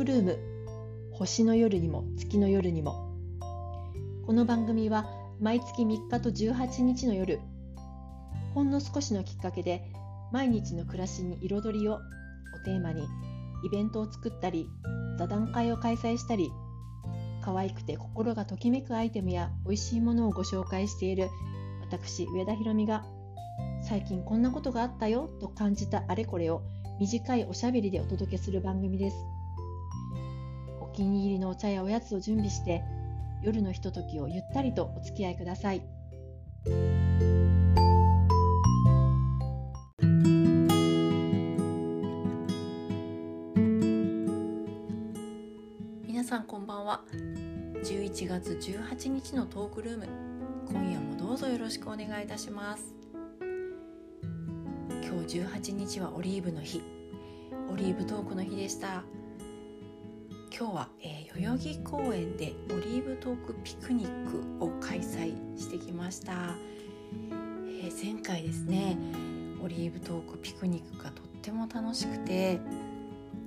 クルーム星の夜にも月の夜にも。この番組は毎月3日と18日の夜ほんの少しのきっかけで毎日の暮らしに彩りををテーマにイベントを作ったり座談会を開催したり可愛くて心がときめくアイテムや美味しいものをご紹介している私上田ひろみが最近こんなことがあったよと感じたあれこれを短いおしゃべりでお届けする番組です。気に入りのお茶やおやつを準備して夜のひとときをゆったりとお付き合いください。皆さんこんばんは。11月18日のトークルーム。今夜もどうぞよろしくお願いいたします。今日18日はオリーブの日。オリーブトークの日でした。今日は、えー、代々木公園でオリーブトークピクニックを開催してきました、えー、前回ですねオリーブトークピクニックがとっても楽しくて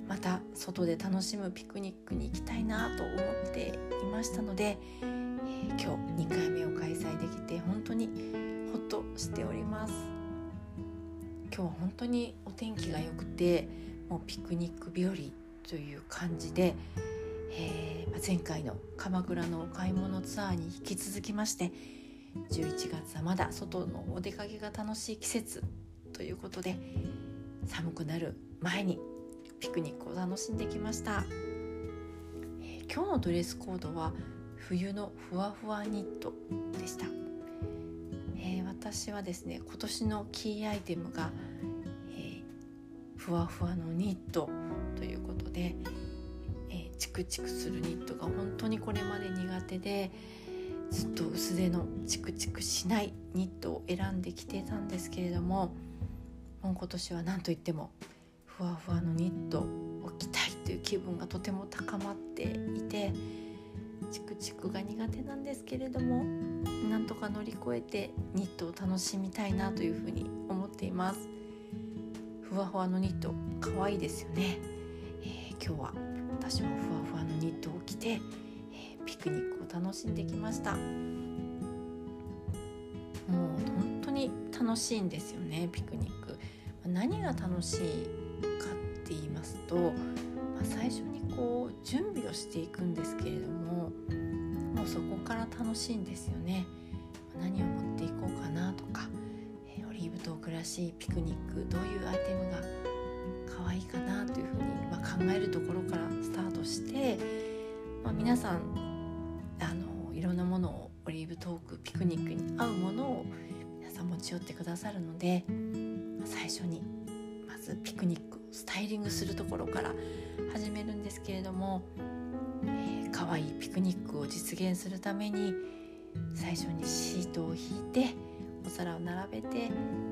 また外で楽しむピクニックに行きたいなと思っていましたので、えー、今日2回目を開催できて本当にほっとしております。今日は本当にお天気が良くてもうピクニック日和という感じで、えー、前回の鎌倉のお買い物ツアーに引き続きまして11月はまだ外のお出かけが楽しい季節ということで寒くなる前にピクニックを楽しんできました、えー、今日のドレスコードは冬のふわふわニットでした、えー、私はですね今年のキーアイテムが、えー、ふわふわのニット。で、えチクチクするニットが本当にこれまで苦手でずっと薄手のチクチクしないニットを選んできてたんですけれどももう今年は何といってもふわふわのニットを着たいという気分がとても高まっていてチクチクが苦手なんですけれどもなんとか乗り越えてニットを楽しみたいなというふうに思っています。ふわふわのニット可愛いですよね、今日は私もふわふわのニットを着て、えー、ピクニックを楽しんできましたもう本当に楽しいんですよねピクニック何が楽しいかって言いますと、まあ、最初にこう準備をしていくんですけれどももうそこから楽しいんですよね。何を持っていこうかなとか、えー、オリーブトークらしいピクニックどういうアイテムが可愛いかなというふうに、ま、考えるところからスタートして、まあ、皆さんあのいろんなものをオリーブトークピクニックに合うものを皆さん持ち寄ってくださるので、まあ、最初にまずピクニックをスタイリングするところから始めるんですけれども、えー、可愛いピクニックを実現するために最初にシートを引いてお皿を並べて、え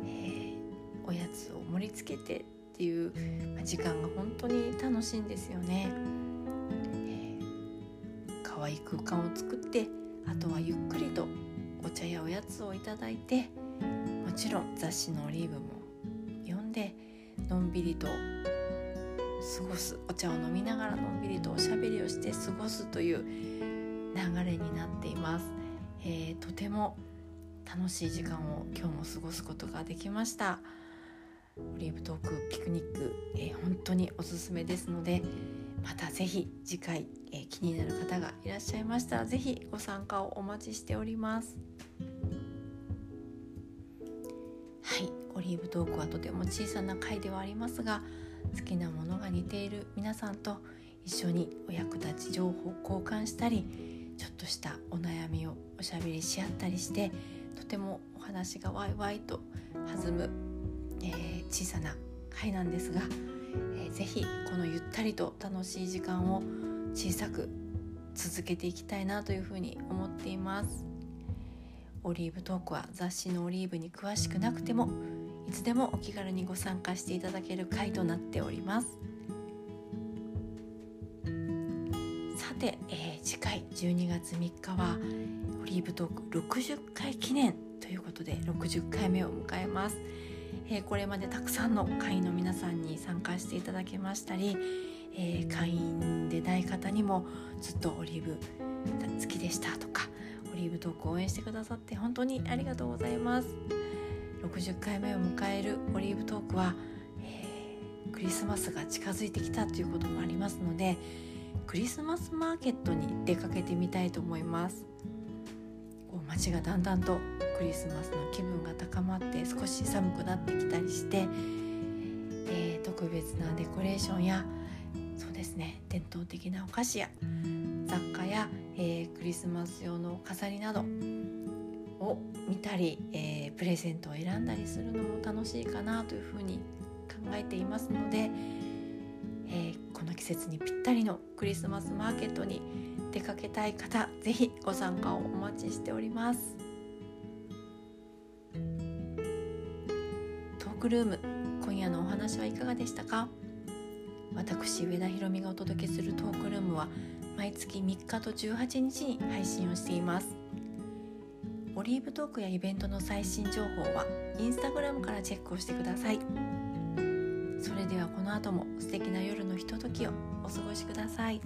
ー、おやつを盛り付けてっていう、ま、時間が本当に楽しいんですよね。えー、可愛い空間を作ってあとはゆっくりとお茶やおやつをいただいてもちろん雑誌のオリーブも読んでのんびりと過ごすお茶を飲みながらのんびりとおしゃべりをして過ごすという流れになっています、えー、とても楽しい時間を今日も過ごすことができましたオリーブトークピクニック、えー、本当におすすめですのでまた是非次回、えー、気になる方がいらっしゃいましたら是非ご参加をお待ちしております。はいオリーブトークはとても小さな回ではありますが好きなものが似ている皆さんと一緒にお役立ち情報交換したりちょっとしたお悩みをおしゃべりし合ったりしてとてもお話がワイワイと弾む、小さな回なんですが、えー、ぜひこのゆったりと楽しい時間を小さく続けていきたいなというふうに思っています。オリーブトークは雑誌のオリーブに詳しくなくてもいつでもお気軽にご参加していただける回となっておりますさて、えー、次回12月3日はオリーブトーク60回記念ということで60回目を迎えます、えー、これまでたくさんの会員の皆さんに参加していただけましたりえー、会員でない方にもずっとオリーブ好きでしたとかオリーブトーク応援してくださって本当にありがとうございます。60回目を迎えるオリーブトークは、えー、クリスマスが近づいてきたということもありますのでクリスマスマーケットに出かけてみたいと思います。街がだんだんとクリスマスの気分が高まって少し寒くなってきたりして、えー、特別なデコレーションやそうですね伝統的なお菓子や雑貨や、えー、クリスマス用の飾りなどを見たり、えー、プレゼントを選んだりするのも楽しいかなというふうに考えていますので、えー、この季節にぴったりのクリスマスマーケットに出かけたい方ぜひご参加をお待ちしております。トークルーム今夜のお話はいかがでしたか？私上田ひろみがお届けするトークルームは毎月3日と18日に配信をしています。オリーブトークやイベントの最新情報はインスタグラムからチェックをしてください。それではこの後も素敵な夜のひとときをお過ごしください。